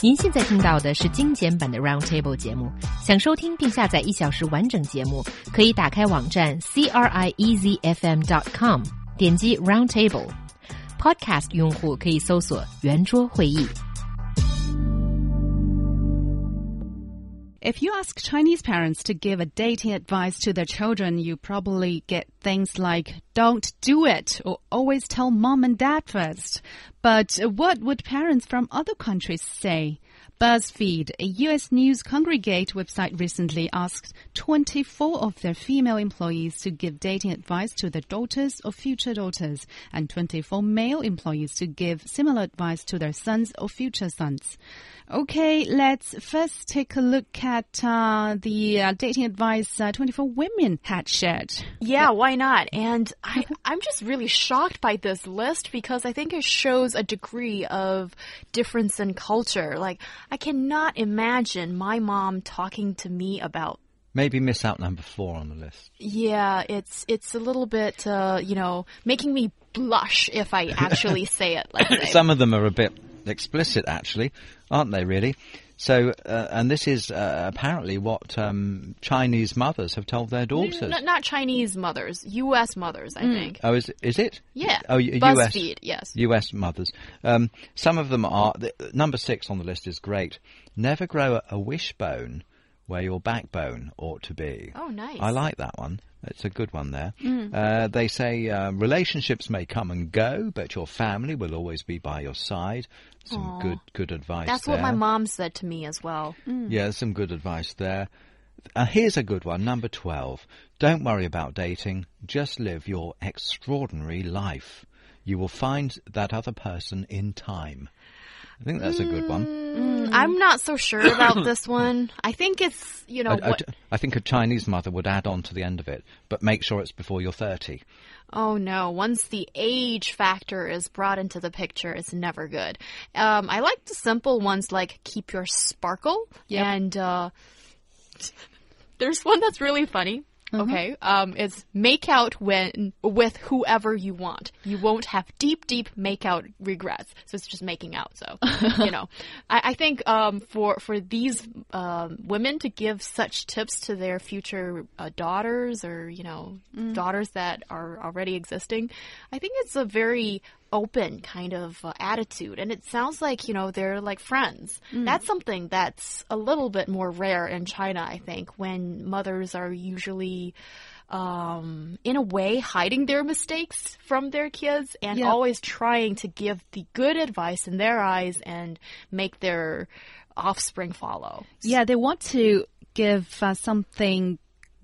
您现在听到的是精简版的 Roundtable 节目。想收听并下载一小时完整节目，可以打开网站 c r i e z f m dot com，点击 Roundtable。Podcast 用户可以搜索圆桌会议。If you ask Chinese parents to give a dating advice to their children, you probably get things like don't do it or always tell mom and dad first. But what would parents from other countries say? BuzzFeed, a US news congregate website recently asked 24 of their female employees to give dating advice to their daughters or future daughters, and 24 male employees to give similar advice to their sons or future sons. Okay, let's first take a look at uh, the uh, dating advice uh, 24 women had shared. Yeah, why not? And I, I'm just really shocked by this list because I think it shows a degree of difference in culture. Like, I cannot imagine my mom talking to me about Maybe miss out number four on the list. yeah, it's it's a little bit uh, you know, making me blush if I actually say it like. Some of them are a bit explicit, actually, aren't they? Really. So, uh, and this is uh, apparently what um, Chinese mothers have told their daughters. N- not Chinese mothers, U.S. mothers, I think. Oh, is is it? Yeah. Oh, U- US. BuzzFeed, yes. U.S. mothers. Um, some of them are. The, number six on the list is great. Never grow a, a wishbone where your backbone ought to be. Oh, nice. I like that one. It's a good one there. Uh, they say uh, relationships may come and go, but your family will always be by your side. Some good good advice. That's what my mom said to me as well. Yeah, some good advice there. Uh, here's a good one, number 12. Don't worry about dating, just live your extraordinary life. You will find that other person in time. I think that's a good one. Mm, I'm not so sure about this one. I think it's, you know, I, I what. think a Chinese mother would add on to the end of it, but make sure it's before you're 30. Oh no, once the age factor is brought into the picture, it's never good. Um, I like the simple ones like keep your sparkle. And uh, there's one that's really funny. Okay, um, it's make out when with whoever you want. You won't have deep, deep make out regrets. So it's just making out. So you know, I, I think um, for for these um, women to give such tips to their future uh, daughters or you know daughters that are already existing, I think it's a very open kind of uh, attitude. And it sounds like you know they're like friends. That's something that's a little bit more rare in china i think when mothers are usually um, in a way hiding their mistakes from their kids and Yeah. always trying to give the good advice in their eyes and make their offspring follow. Yeah, they want to give uh, something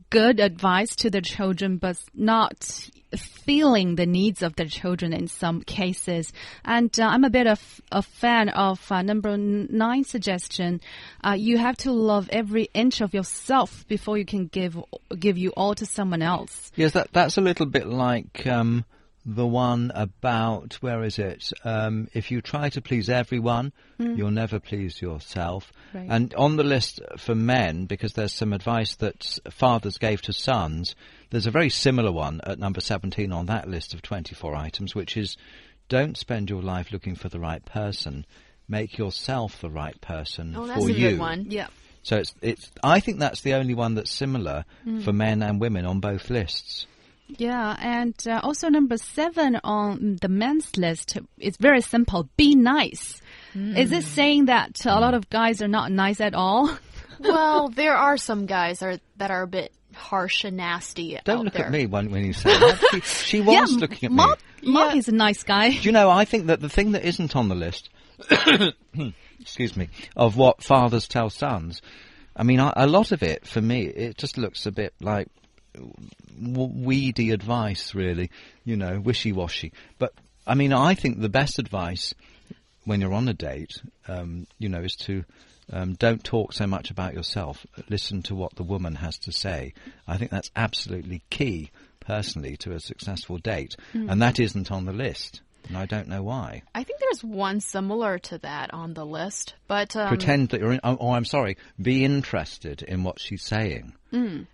good advice to the children, but not feeling the needs of the children in some cases. And uh, I'm a bit of a fan of uh, number nine suggestion. Uh, you have to love every inch of yourself before you can give give you all to someone else. Yes, that that's a little bit like um, the one about where is it? Um, if you try to please everyone, you'll never please yourself. Right. And on the list for men, because there's some advice that fathers gave to sons, there's a very similar one at number 17 on that list of 24 items, which is don't spend your life looking for the right person. Make yourself the right person oh that's for a you. good one Yeah. So it's it's. I think that's the only one that's similar for men and women on both lists. Yeah, and uh, also number seven on the men's list is very simple. Be nice. Is it saying that a lot of guys are not nice at all? well there are some guys are that are a bit harsh and nasty Don't out look there. at me when, when you say that. She, she was yeah, looking at Mom, me. Mom is a nice guy. Do you know? I think that the thing that isn't on the list, excuse me, of what fathers tell sons. I mean, a lot of it for me, it just looks a bit like w- weedy advice, really. You know, wishy-washy. But I mean, I think the best advice when you're on a date, um, you know, is to um, don't talk so much about yourself. Listen to what the woman has to say. I think that's absolutely key, personally, to a successful date, and that isn't on the list. And I don't know why. I think there's one similar to that on the list, but um, Pretend that you're in, oh, oh, I'm sorry, be interested in what she's saying.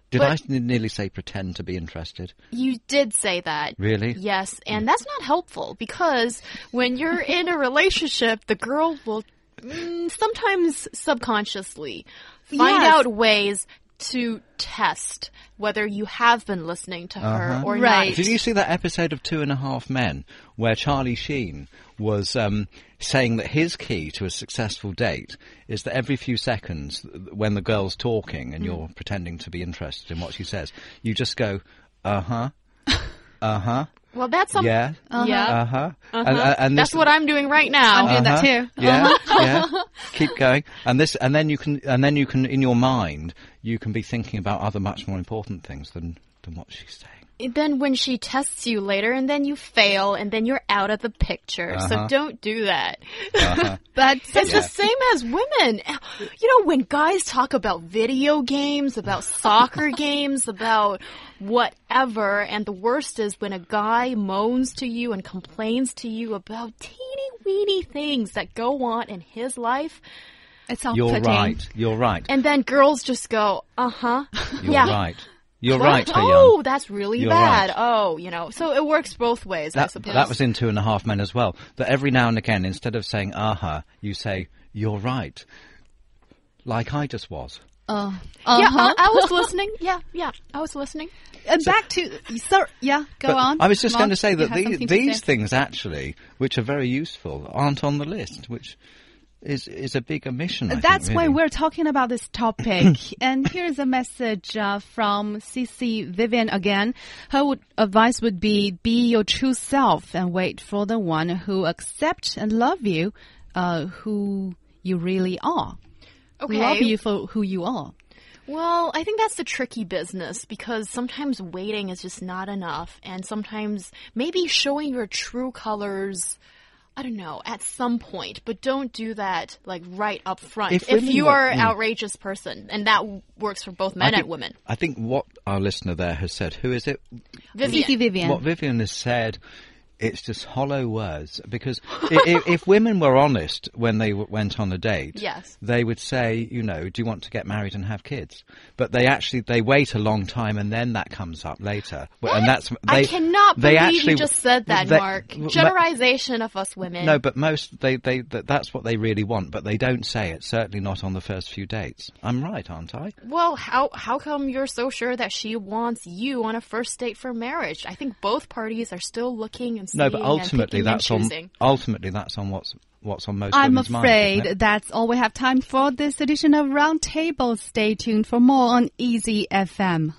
Did I nearly say pretend to be interested? you did say that. Really? Yes, and that's not helpful because when you're in a relationship, the girl will mm, sometimes subconsciously find Yes. out ways to test whether you have been listening to her or Right. not. Did you see that episode of Two and a Half Men where Charlie Sheen was um, saying that his key to a successful date is that every few seconds, when the girl's talking and you're pretending to be interested in what she says, you just go, uh huh, uh huh, Well, that's some, yeah, Yeah. uh huh, and, Uh-huh. and That's what I'm doing right now. I'm doing that uh-huh. too. Yeah, yeah. Keep going, and this, and then you can, and then you can, in your mind, you can be thinking about other much more important things than than what she's saying. Then when she tests you later and then you fail and then you're out of the picture. So Uh-huh. don't do that. But It's the same as women. You know, when guys talk about video games, about soccer games, about whatever, and the worst is when a guy moans to you and complains to you about teeny weeny things that go on in his life, it's You're right. You're right. and then girls just go, uh huh. You're yeah. right. You're What? right, Taeyong. Oh, that's really You're bad. right. Oh, you know, so it works both ways, I That, suppose. that was in Two and a Half Men as well. That every now and again, instead of saying "aha," you say "you're right," like I just was. Uh, yeah, uh-huh. I, I was listening. Yeah, yeah, I was listening. And back to sir. Yeah, go on. I was just Mark, going to say that have these, these say? things actually, which are very useful, aren't on the list, which is is a big omission. I think, That's why we're talking about this topic. and here's a message uh, from CC Vivian again. Her would, advice would be be your true self and wait for the one who accept and love you, uh, who you really are. Okay. Love you for who you are. Well, I think that's the tricky business because sometimes waiting is just not enough, and sometimes maybe showing your true colors. I don't know, at some point, but don't do that like right up front. If If, you are an mm. outrageous person, and that w- works for both men I and women. I think what our listener there has said. Who is it? Vivian. CC Vivian. What Vivian has said, it's just hollow words. Because if, if women were honest when they w- went on a date, Yes. they would say, you know, do you want to get married and have kids? But they actually they wait a long time, and then that comes up later. Well, And that's I cannot they believe actually, you just said that, they- Mark. Generalization of us women. No, but most they they that, that's what they really want, but they don't say it. Certainly not on the first few dates. I'm right, aren't I? Well, how how come you're so sure that she wants you on a first date for marriage? I think both parties are still looking and No, but ultimately that's on ultimately that's on what's what's on most I'm afraid that's all we have time for this edition of Roundtable. Stay tuned for more on Easy FM.